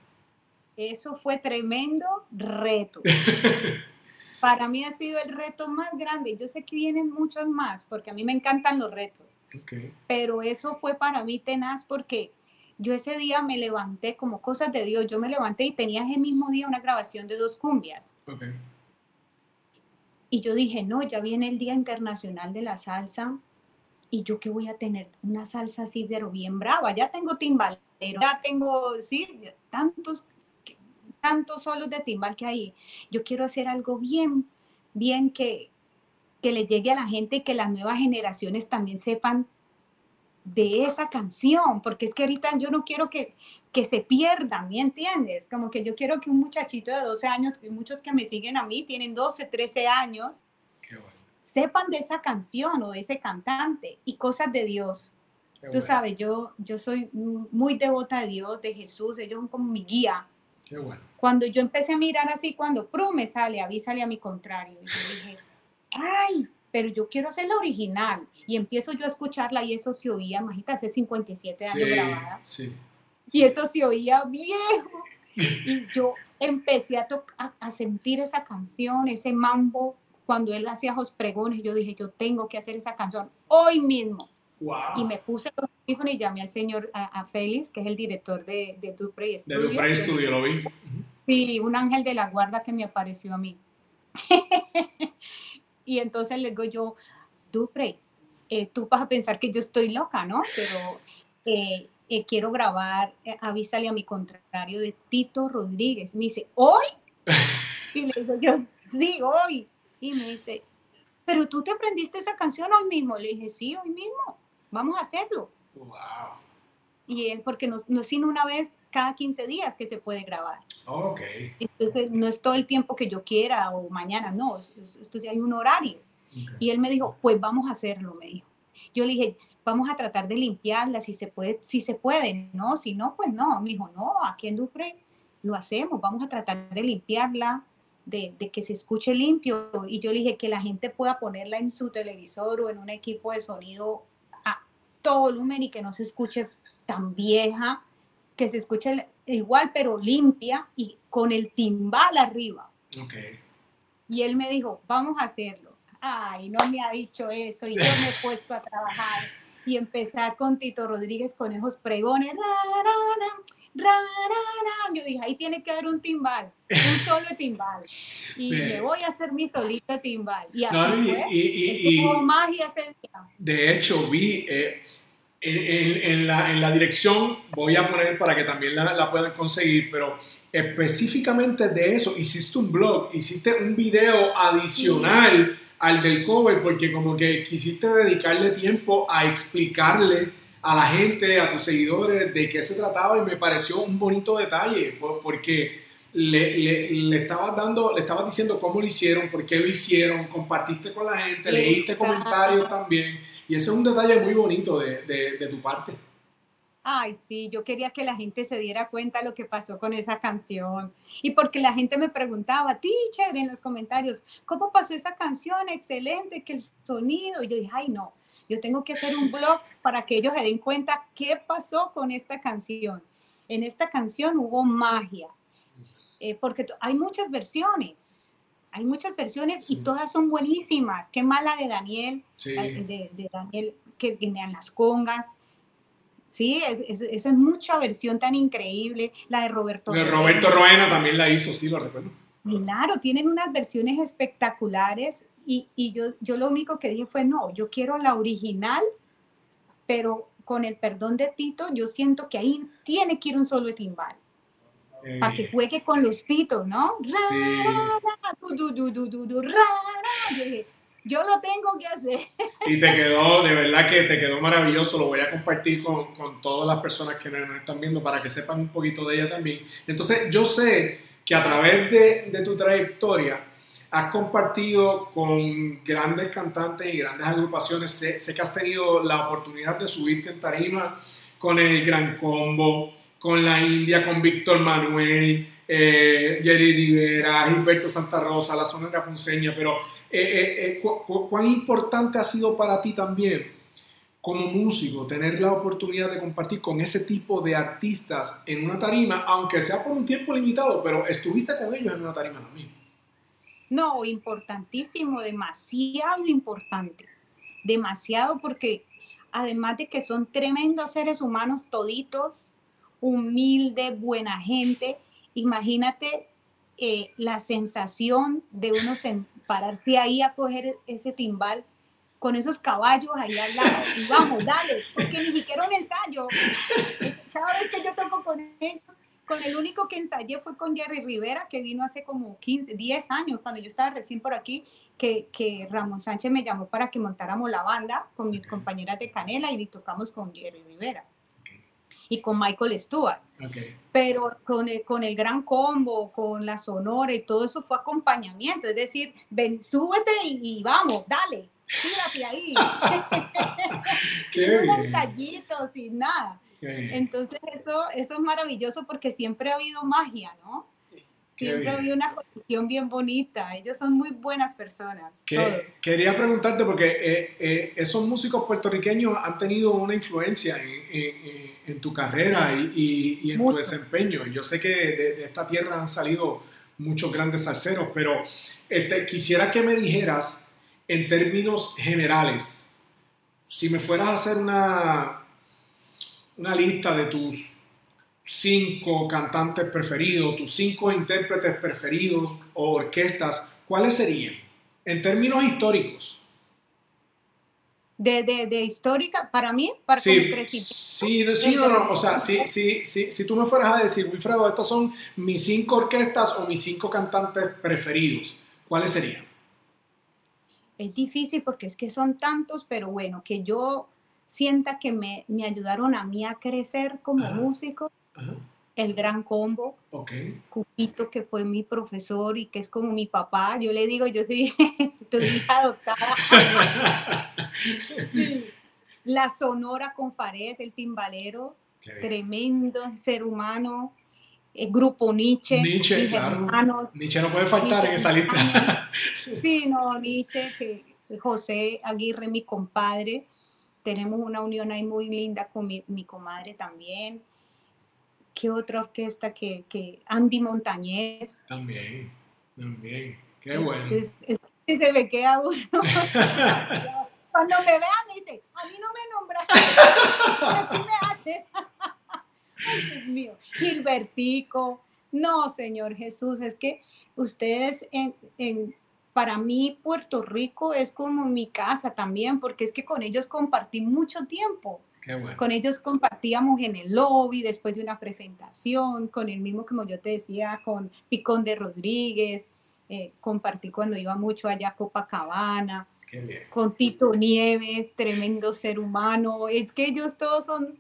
Eso fue tremendo reto. para mí ha sido el reto más grande. Yo sé que vienen muchos más porque a mí me encantan los retos. Pero eso fue para mí tenaz porque yo ese día me levanté como cosas de Dios. Yo me levanté y tenía ese mismo día una grabación de dos cumbias. Okay. Y yo dije, no, ya viene el Día Internacional de la Salsa y yo qué voy a tener una salsa así, pero bien brava. Ya tengo timbalero, ya tengo, sí, tantos, tantos solos de timbal que hay. Yo quiero hacer algo bien, bien que, que le llegue a la gente y que las nuevas generaciones también sepan de esa canción, porque es que ahorita yo no quiero que, que se pierdan, ¿me entiendes? Como que yo quiero que un muchachito de 12 años, muchos que me siguen a mí tienen 12, 13 años, sepan de esa canción o de ese cantante y cosas de Dios. Tú sabes, yo, yo soy muy devota de Dios, de Jesús, ellos son como mi guía. Qué bueno. Cuando yo empecé a mirar así, cuando Pro me sale, avísale a mi contrario, y yo dije, ay, pero yo quiero hacer la original. Y empiezo yo a escucharla y eso se oía, imagínate, hace 57 años grabada. Sí. Y eso se oía viejo. Y yo empecé a, a, sentir esa canción, ese mambo, cuando él hacía los pregones. Yo dije, yo tengo que hacer esa canción hoy mismo. Y me puse los teléfono y llamé al señor, a, Félix, que es el director de, de Duprey Studio. De Duprey Studio, lo vi. Sí, un ángel de la guarda que me apareció a mí. Y entonces le digo yo, Dupre, eh, tú vas a pensar que yo estoy loca, ¿no? Pero eh, eh, quiero grabar, avísale a mi contrario de Tito Rodríguez. Me dice, ¿hoy? Y le digo yo, sí, hoy. Y me dice, pero tú te aprendiste esa canción hoy mismo. Le dije, sí, hoy mismo. Vamos a hacerlo. Wow. Y él, porque no, no es sino una vez cada 15 días que se puede grabar. Ok. Entonces, no es todo el tiempo que yo quiera o mañana, no, esto hay un horario. Y él me dijo, pues vamos a hacerlo, me dijo. Yo le dije, vamos a tratar de limpiarla si se puede, si se puede, ¿no? Si no, pues no. Me dijo, no, aquí en Dupre lo hacemos, vamos a tratar de limpiarla, de, de, que se escuche limpio. Y yo le dije que la gente pueda ponerla en su televisor o en un equipo de sonido a todo volumen y que no se escuche tan vieja, que se escuche igual pero limpia y con el timbal arriba. Okay. Y él me dijo, vamos a hacerlo. Ay, no me ha dicho eso y yo me he puesto a trabajar y empezar con Tito Rodríguez con esos pregones. Yo dije, ahí tiene que haber un timbal, un solo timbal. Y me voy a hacer mi solito timbal. Y así y, fue. magia De hecho, vi, eh, en, la, dirección voy a poner para que también la, puedan conseguir, pero específicamente de eso, hiciste un blog, hiciste un video adicional al del cover, porque como que quisiste dedicarle tiempo a explicarle a la gente, a tus seguidores, de qué se trataba y me pareció un bonito detalle, porque le, le, estabas dando, le estabas diciendo cómo lo hicieron, por qué lo hicieron, compartiste con la gente, leíste comentarios también. Y ese es un detalle muy bonito de, de, tu parte. Ay, sí, yo quería que la gente se diera cuenta de lo que pasó con esa canción. Y porque la gente me preguntaba, teacher, en los comentarios, ¿cómo pasó esa canción? Excelente, que el sonido. Y yo dije, ay, no, yo tengo que hacer un blog para que ellos se den cuenta qué pasó con esta canción. En esta canción hubo magia, eh, porque hay muchas versiones. Hay muchas versiones y todas son buenísimas. Qué mala de Daniel, de, de Daniel que venían las congas Sí, esa es, mucha versión tan increíble. La de Roberto. De Roberto Roena también la hizo, sí, lo recuerdo. Claro, tienen unas versiones espectaculares y, y, yo, yo lo único que dije fue, no, yo quiero la original, pero con el perdón de Tito, yo siento que ahí tiene que ir un solo de timbal. Para que juegue con los pitos, ¿no? Sí. yo lo tengo que hacer. Y te quedó, de verdad que te quedó maravilloso, lo voy a compartir con, con todas las personas que nos están viendo para que sepan un poquito de ella también. Entonces, yo sé que a través de, de tu trayectoria has compartido con grandes cantantes y grandes agrupaciones, sé, sé, que has tenido la oportunidad de subirte en tarima con el Gran Combo, con la India, con Víctor Manuel, eh, Jerry Rivera, Gilberto Santa Rosa, la zona de Ponceña, pero eh, eh, eh ¿cuán importante ha sido para ti también como músico tener la oportunidad de compartir con ese tipo de artistas en una tarima, aunque sea por un tiempo limitado, pero estuviste con ellos en una tarima también? No, importantísimo, demasiado importante, demasiado porque además de que son tremendos seres humanos toditos, humilde, buena gente, imagínate la sensación de uno pararse ahí a coger ese timbal con esos caballos ahí al lado y vamos, dale, porque ni siquiera un ensayo. Cada vez que yo toco con ellos, con el único que ensayé fue con Jerry Rivera, que vino hace como 15, 10 años, cuando yo estaba recién por aquí, que, que Ramón Sánchez me llamó para que montáramos la banda con mis compañeras de Canela y tocamos con Jerry Rivera y con Michael Stewart. Pero con el, con el gran combo, con la sonora y todo eso fue acompañamiento. Es decir, ven, súbete y, vamos, dale, tírate ahí. sin un ensayito, sin nada. Entonces eso, eso es maravilloso porque siempre ha habido magia, ¿no? Siempre había una conexión bien bonita. Ellos son muy buenas personas. Quería preguntarte, porque eh, eh, esos músicos puertorriqueños han tenido una influencia en, tu carrera y, en tu desempeño. Yo sé que de, esta tierra han salido muchos grandes salseros, pero este, quisiera que me dijeras en términos generales, si me fueras a hacer una, una lista de tus cinco cantantes preferidos, tus cinco intérpretes preferidos o orquestas, ¿cuáles serían? En términos históricos. De, de, histórica, para mí, para sí, sí, sí, no, no, o sea, sí, sí, sí, si tú me fueras a decir, Wilfredo, estos son mis cinco orquestas o mis cinco cantantes preferidos, ¿cuáles serían? Es difícil porque es que son tantos, pero bueno, que yo sienta que me, me ayudaron a mí a crecer como músico, el gran combo. Okay. Cupito, que fue mi profesor y que es como mi papá. Yo le digo, yo soy tu hija adoptada. La Sonora con Fared, el timbalero. Tremendo ser humano. El grupo Nietzsche. Nietzsche, claro. Nietzsche no puede faltar en esa lista. sí, no, Nietzsche, que José Aguirre, mi compadre. Tenemos una unión ahí muy linda con mi, mi comadre también. ¿Qué otra orquesta que, que Andy Montañez? También, también. Qué bueno. se me queda uno. Cuando me vean me dice, a mí no me nombraste. ¿Qué me hace? Ay, Dios mío. Gilbertico. No, Señor Jesús, es que ustedes en, en, para mí Puerto Rico es como mi casa también, porque es que con ellos compartí mucho tiempo. Con ellos compartíamos en el lobby después de una presentación, con el mismo, como yo te decía, con Picón de Rodríguez, eh, compartí cuando iba mucho allá a Copacabana, con Tito Nieves, tremendo ser humano. Es que ellos todos son,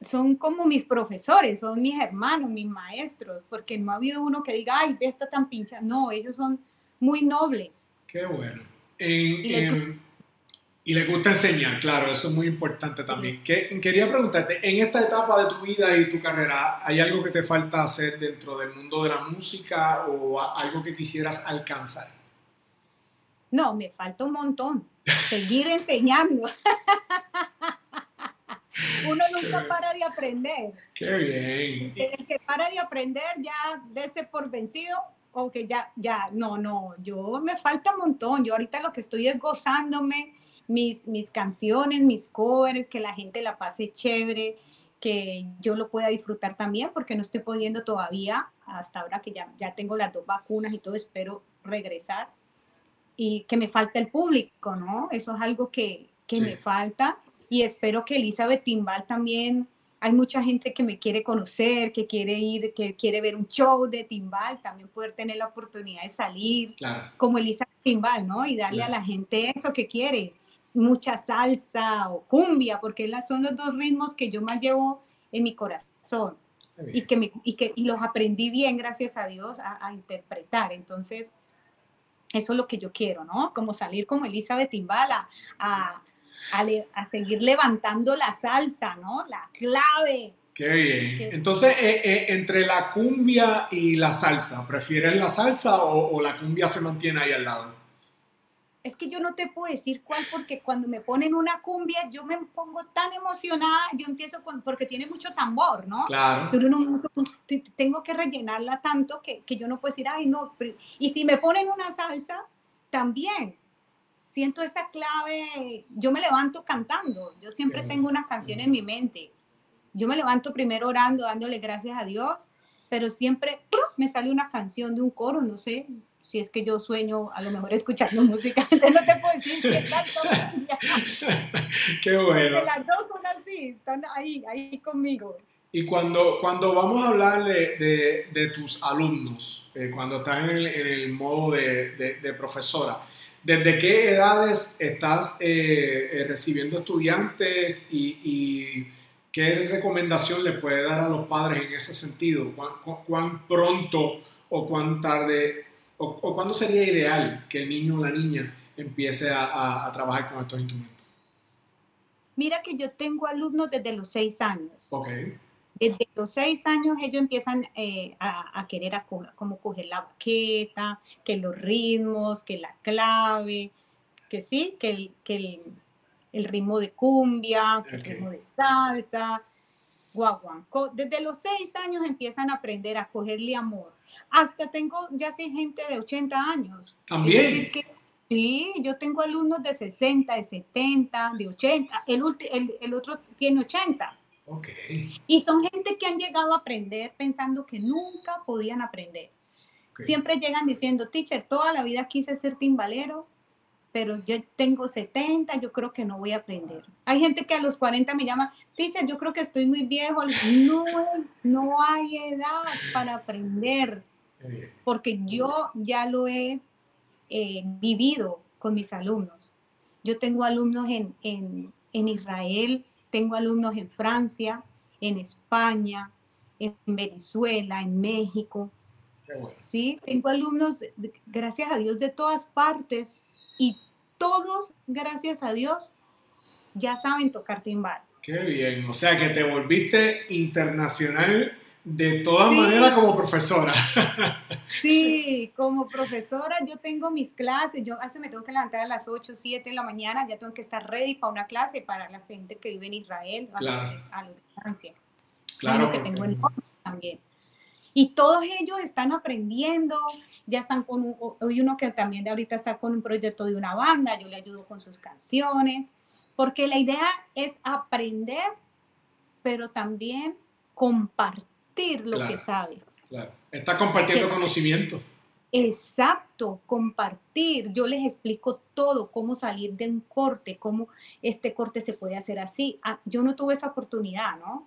son como mis profesores, son mis hermanos, mis maestros, porque no ha habido uno que diga, ay, esta tan pincha. No, ellos son muy nobles. Qué bueno. Y le gusta enseñar, claro, eso es muy importante también. quería preguntarte, en esta etapa de tu vida y tu carrera, ¿hay algo que te falta hacer dentro del mundo de la música o algo que quisieras alcanzar? No, me falta un montón. Seguir enseñando. Uno nunca para de aprender. Qué bien. El que para de aprender ya dese por vencido o que ya, ya, no, no, yo me falta un montón. Yo ahorita lo que estoy es gozándome mis, mis canciones, mis covers, que la gente la pase chévere, que yo lo pueda disfrutar también, porque no estoy pudiendo todavía, hasta ahora que ya, ya tengo las dos vacunas y todo, espero regresar. Y que me falta el público, ¿no? Eso es algo que, que me falta y espero que Elizabeth Timbal también, hay mucha gente que me quiere conocer, que quiere ir, que quiere ver un show de Timbal, también poder tener la oportunidad de salir como Elizabeth Timbal, ¿no? Y darle a la gente eso que quiere, mucha salsa o cumbia, porque son los dos ritmos que yo más llevo en mi corazón y que, me, y que y los aprendí bien, gracias a Dios, a, interpretar. Entonces, eso es lo que yo quiero, ¿no? Como salir como Elizabeth Timbal a a, seguir levantando la salsa, ¿no? La clave. Qué bien. Entonces, eh, eh, entre la cumbia y la salsa, ¿prefieres la salsa o, la cumbia se mantiene ahí al lado? Es que yo no te puedo decir cuál, porque cuando me ponen una cumbia, yo me pongo tan emocionada, yo empiezo con, porque tiene mucho tambor, ¿no? Claro. tengo que rellenarla tanto que, que yo no puedo decir, ay, no. Y si me ponen una salsa, también siento esa clave, yo me levanto cantando, yo siempre tengo una canción en mi mente. Yo me levanto primero orando, dándole gracias a Dios, pero siempre me sale una canción de un coro, no sé, si es que yo sueño a lo mejor escuchando música, no te puedo decir si es Qué bueno. Las dos son así, están ahí, ahí conmigo. Y cuando, cuando vamos a hablar de, de, tus alumnos, eh, cuando estás en el, en el modo de, de profesora, ¿Desde qué edades estás eh, eh, recibiendo estudiantes y, qué recomendación le puede dar a los padres en ese sentido? ¿Cuán, pronto o cuán tarde o, cuándo sería ideal que el niño o la niña empiece a, a trabajar con estos instrumentos? Mira que yo tengo alumnos desde los seis años. Ok. Desde los seis años ellos empiezan eh, a, querer a, como coger la baqueta, que los ritmos, que la clave, que sí, que el, que el, ritmo de cumbia, que el ritmo de salsa, guaguanco. Desde los seis años empiezan a aprender a cogerle amor. Hasta tengo ya sé gente de 80 años. También. sí, yo tengo alumnos de 60, de 70, de 80. El, el, el otro tiene 80. Y son gente que han llegado a aprender pensando que nunca podían aprender. Siempre llegan diciendo, teacher, toda la vida quise ser timbalero, pero yo tengo 70, yo creo que no voy a aprender. Hay gente que a los 40 me llama, teacher, yo creo que estoy muy viejo. No, no hay edad para aprender, porque yo ya lo he eh, vivido con mis alumnos. Yo tengo alumnos en, en, en Israel tengo alumnos en Francia, en España, en Venezuela, en México. Sí, tengo alumnos, gracias a Dios, de todas partes y todos, gracias a Dios, ya saben tocar timbal. Qué bien, o sea que te volviste internacional de todas maneras como profesora. Sí, como profesora yo tengo mis clases, yo hace me tengo que levantar a las 8, 7 de la mañana, ya tengo que estar ready para una clase para la gente que vive en Israel, claro. a la distancia. Claro. que tengo en también. Y todos ellos están aprendiendo, ya están con, un, hoy uno que también de ahorita está con un proyecto de una banda, yo le ayudo con sus canciones, porque la idea es aprender, pero también compartir lo que sabe. Claro. Está compartiendo conocimiento. Exacto, compartir. Yo les explico todo, cómo salir de un corte, cómo este corte se puede hacer así. Ah, yo no tuve esa oportunidad, ¿no?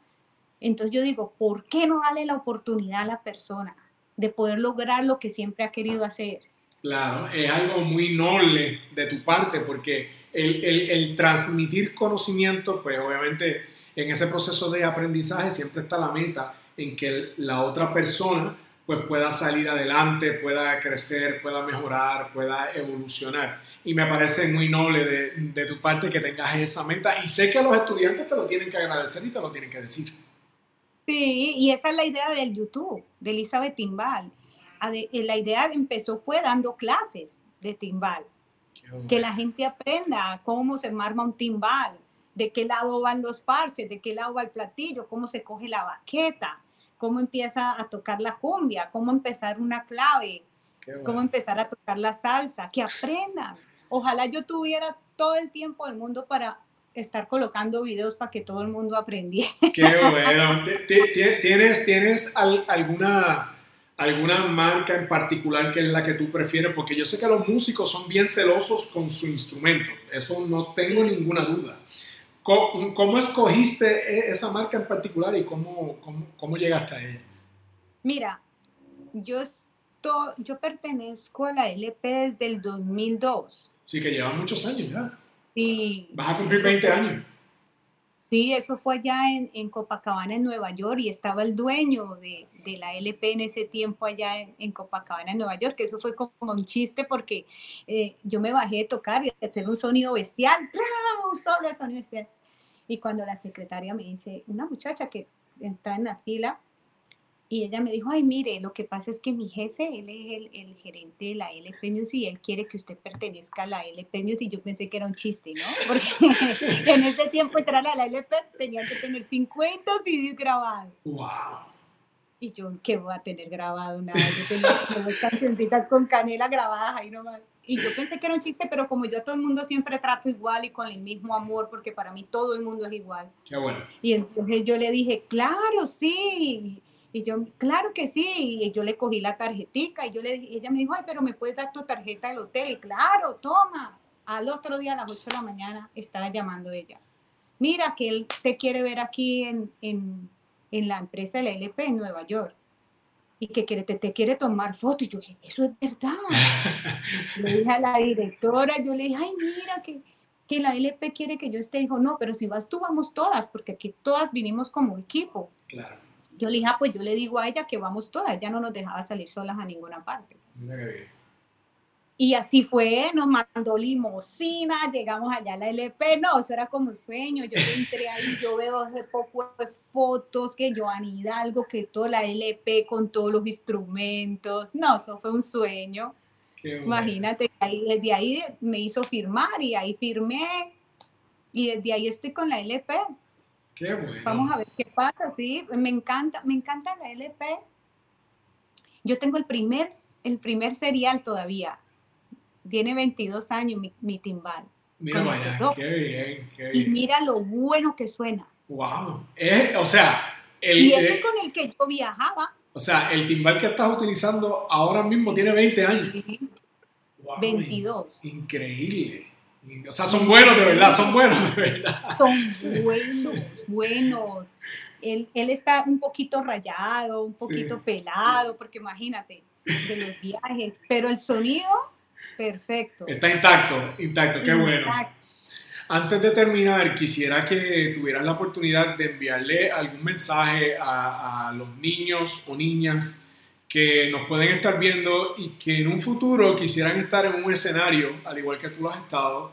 Entonces yo digo, ¿por qué no darle la oportunidad a la persona de poder lograr lo que siempre ha querido hacer? Claro, es algo muy noble de tu parte porque el, el, el transmitir conocimiento, pues obviamente en ese proceso de aprendizaje siempre está la meta en que la otra persona pues pueda salir adelante, pueda crecer, pueda mejorar, pueda evolucionar. Y me parece muy noble de, de, tu parte que tengas esa meta y sé que los estudiantes te lo tienen que agradecer y te lo tienen que decir. Sí, y esa es la idea del YouTube, de Elizabeth Timbal. Eh, la idea empezó fue dando clases de timbal, que la gente aprenda cómo se arma un timbal, de qué lado van los parches, de qué lado va el platillo, cómo se coge la baqueta, cómo empieza a tocar la cumbia, cómo empezar una clave, cómo empezar a tocar la salsa, que aprendan. Ojalá yo tuviera todo el tiempo del mundo para estar colocando videos para que todo el mundo aprendiera. Qué bueno. ¿Tienes, tienes alguna, alguna marca en particular que es la que tú prefieres? Porque yo sé que los músicos son bien celosos con su instrumento. Eso no tengo ninguna duda. ¿Cómo, escogiste e, esa marca en particular y cómo, cómo, llegaste a ella? Mira, yo, yo pertenezco a la LP desde el 2002. Sí, que lleva muchos años ya. Sí. Vas a cumplir 20 años. Sí, eso fue allá en, Copacabana, en Nueva York, y estaba el dueño de, la LP en ese tiempo allá en, Copacabana, en Nueva York, que eso fue como un chiste porque eh, yo me bajé a tocar y hacer un sonido bestial, un solo sonido bestial. Y cuando la secretaria me dice, una muchacha que está en la fila, y ella me dijo, ay, mire, lo que pasa es que mi jefe, él es el, gerente de la LP News y él quiere que usted pertenezca a la LP News y yo pensé que era un chiste, ¿no? Porque en ese tiempo entrar a la LP tenían que tener 50 CDs grabados. ¡Wow! Y yo, ¿qué voy a tener grabado? Nada, yo tenía cancioncitas con canela grabadas ahí nomás. Y yo pensé que era un chiste, pero como yo a todo el mundo siempre trato igual y con el mismo amor, porque para mí todo el mundo es igual. Qué bueno. Y entonces yo le dije, claro, sí y yo, claro que sí, y yo le cogí la tarjetita y yo le ella me dijo, ay, pero me puedes dar tu tarjeta del hotel. Y claro, toma. Al otro día a las 8 de la mañana estaba llamando ella. Mira que él te quiere ver aquí en, en, en la empresa de la LP en Nueva York y que quiere, te, te, quiere tomar fotos. Y yo dije, eso es verdad. le dije a la directora, yo le dije, ay, mira que, que la LP quiere que yo esté. Dijo, no, pero si vas tú, vamos todas, porque aquí todas vinimos como equipo. Claro. Yo le dije, ah, pues yo le digo a ella que vamos todas, ella no nos dejaba salir solas a ninguna parte. Y así fue, nos mandó limosina, llegamos allá a la LP, no, eso era como un sueño, yo entré ahí, yo veo hace poco fotos que Joan Hidalgo, que toda la LP con todos los instrumentos, no, eso fue un sueño. Imagínate, ahí, desde ahí me hizo firmar y ahí firmé y desde ahí estoy con la LP. Vamos a ver qué pasa, sí. Me encanta, me encanta la LP. Yo tengo el primer, el primer serial todavía. Tiene 22 años mi, timbal. Mira vaya, qué bien, qué bien. Y mira lo bueno que suena. Wow. o sea, el, y ese eh, con el que yo viajaba. O sea, el timbal que estás utilizando ahora mismo tiene 20 años. 22. Increíble. O sea, son buenos de verdad, son buenos de verdad. Son buenos, buenos. Él, él está un poquito rayado, un poquito pelado, porque imagínate, de los viajes, pero el sonido, perfecto. Está intacto, intacto, qué bueno. Antes de terminar, quisiera que tuvieras la oportunidad de enviarle algún mensaje a, a los niños o niñas que nos pueden estar viendo y que en un futuro quisieran estar en un escenario, al igual que tú lo has estado,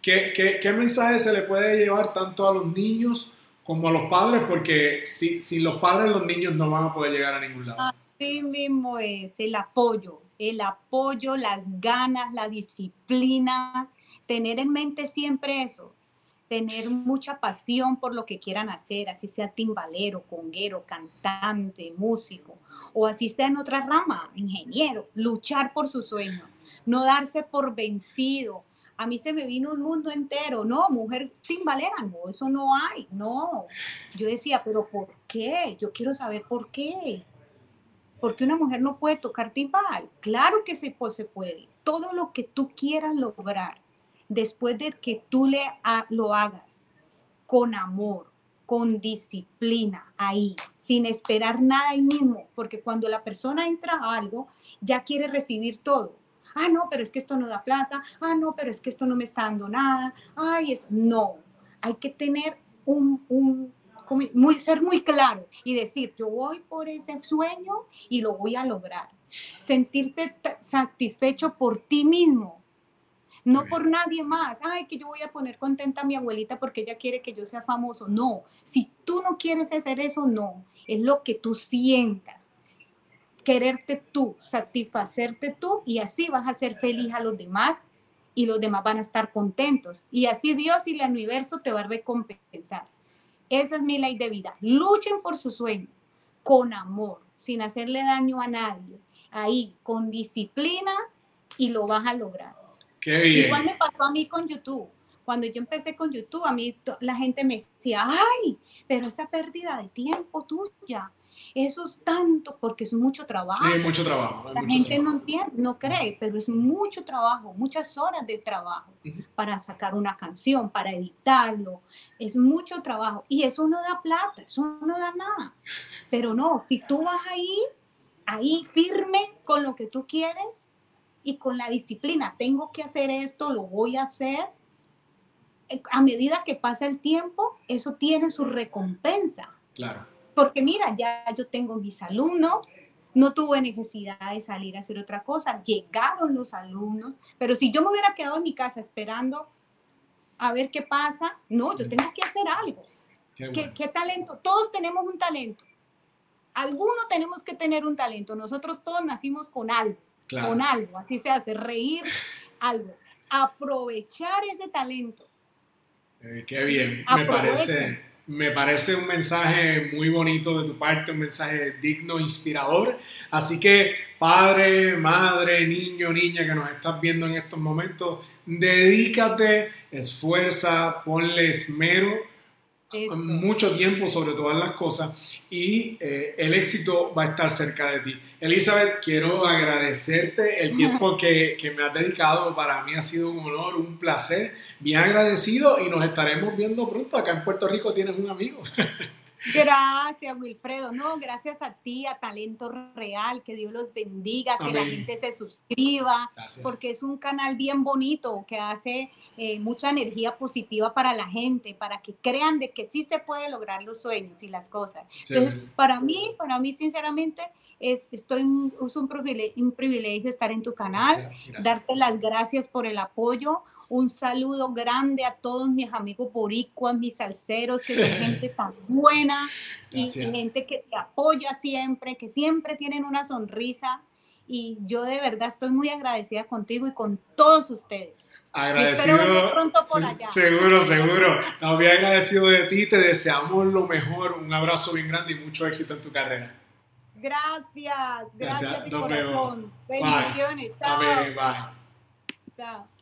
¿qué, qué, mensaje se le puede llevar tanto a los niños como a los padres? Porque si, sin los padres los niños no van a poder llegar a ningún lado. Así mismo es, el apoyo, el apoyo, las ganas, la disciplina, tener en mente siempre eso, tener mucha pasión por lo que quieran hacer, así sea timbalero, conguero, cantante, músico, o así sea en otra rama, ingeniero, luchar por su sueño, no darse por vencido. A mí se me vino un mundo entero, no, mujer timbalera, no, eso no hay, no. Yo decía, pero ¿por qué? Yo quiero saber por qué. ¿Por qué una mujer no puede tocar timbal? Claro que se, se puede. Todo lo que tú quieras lograr, después de que tú le lo hagas con amor, con disciplina, ahí, sin esperar nada ahí mismo, porque cuando la persona entra a algo, ya quiere recibir todo. Ah, no, pero es que esto no da plata. Ah, no, pero es que esto no me está dando nada. Ay, eso. No, hay que tener un, muy, ser muy claro y decir, yo voy por ese sueño y lo voy a lograr. Sentirse satisfecho por ti mismo, no por nadie más. Ay, que yo voy a poner contenta a mi abuelita porque ella quiere que yo sea famoso. No, si tú no quieres hacer eso, no. Es lo que tú sientas. Quererte tú, satisfacerte tú y así vas a ser feliz a los demás y los demás van a estar contentos. Y así Dios y el universo te va a recompensar. Esa es mi ley de vida. Luchen por su sueño con amor, sin hacerle daño a nadie. Ahí, con disciplina y lo vas a lograr. Igual me pasó a mí con YouTube. Cuando yo empecé con YouTube, a mí la gente me decía, ay, pero esa pérdida de tiempo tuya, eso es tanto porque es mucho trabajo. Sí, mucho trabajo. La gente no entiende, no cree, pero es mucho trabajo, muchas horas de trabajo para sacar una canción, para editarlo. Es mucho trabajo y eso no da plata, eso no da nada. Pero no, si tú vas ahí, ahí firme con lo que tú quieres y con la disciplina, tengo que hacer esto, lo voy a hacer. Eh, a medida que pasa el tiempo, eso tiene su recompensa. Claro porque mira, ya yo tengo mis alumnos, no tuve necesidad de salir a hacer otra cosa, llegaron los alumnos, pero si yo me hubiera quedado en mi casa esperando a ver qué pasa, no, yo tengo que hacer algo. Qué, talento? Todos tenemos un talento. Alguno tenemos que tener un talento. Nosotros todos nacimos con algo, con algo, así se hace, reír algo. Aprovechar ese talento. Eh, qué bien, me parece me parece un mensaje muy bonito de tu parte, un mensaje digno, inspirador. Así que, padre, madre, niño, niña que nos estás viendo en estos momentos, dedícate, esfuerza, ponle esmero mucho tiempo sobre todas las cosas y eh, el éxito va a estar cerca de ti. Elizabeth, quiero agradecerte el tiempo que, que, me has dedicado. Para mí ha sido un honor, un placer, bien agradecido y nos estaremos viendo pronto. Acá en Puerto Rico tienes un amigo. Gracias, Wilfredo. No, gracias a ti, a Talento Real, que Dios los bendiga, que la gente se suscriba, porque es un canal bien bonito que hace eh, mucha energía positiva para la gente, para que crean de que sí se puede lograr los sueños y las cosas. Entonces, para mí, para mí, sinceramente, es, estoy, es un privilegio, un privilegio estar en tu canal, darte las gracias por el apoyo. Un saludo grande a todos mis amigos boricuas, mis salseros, que son gente tan buena y gente que te apoya siempre, que siempre tienen una sonrisa. Y yo de verdad estoy muy agradecida contigo y con todos ustedes. Agradecido. Por allá. Seguro, seguro. Estamos bien agradecido de ti. Te deseamos lo mejor. Un abrazo bien grande y mucho éxito en tu carrera. Gracias. Gracias, de corazón. Bendiciones. Chao. Amén. Bye. Chao.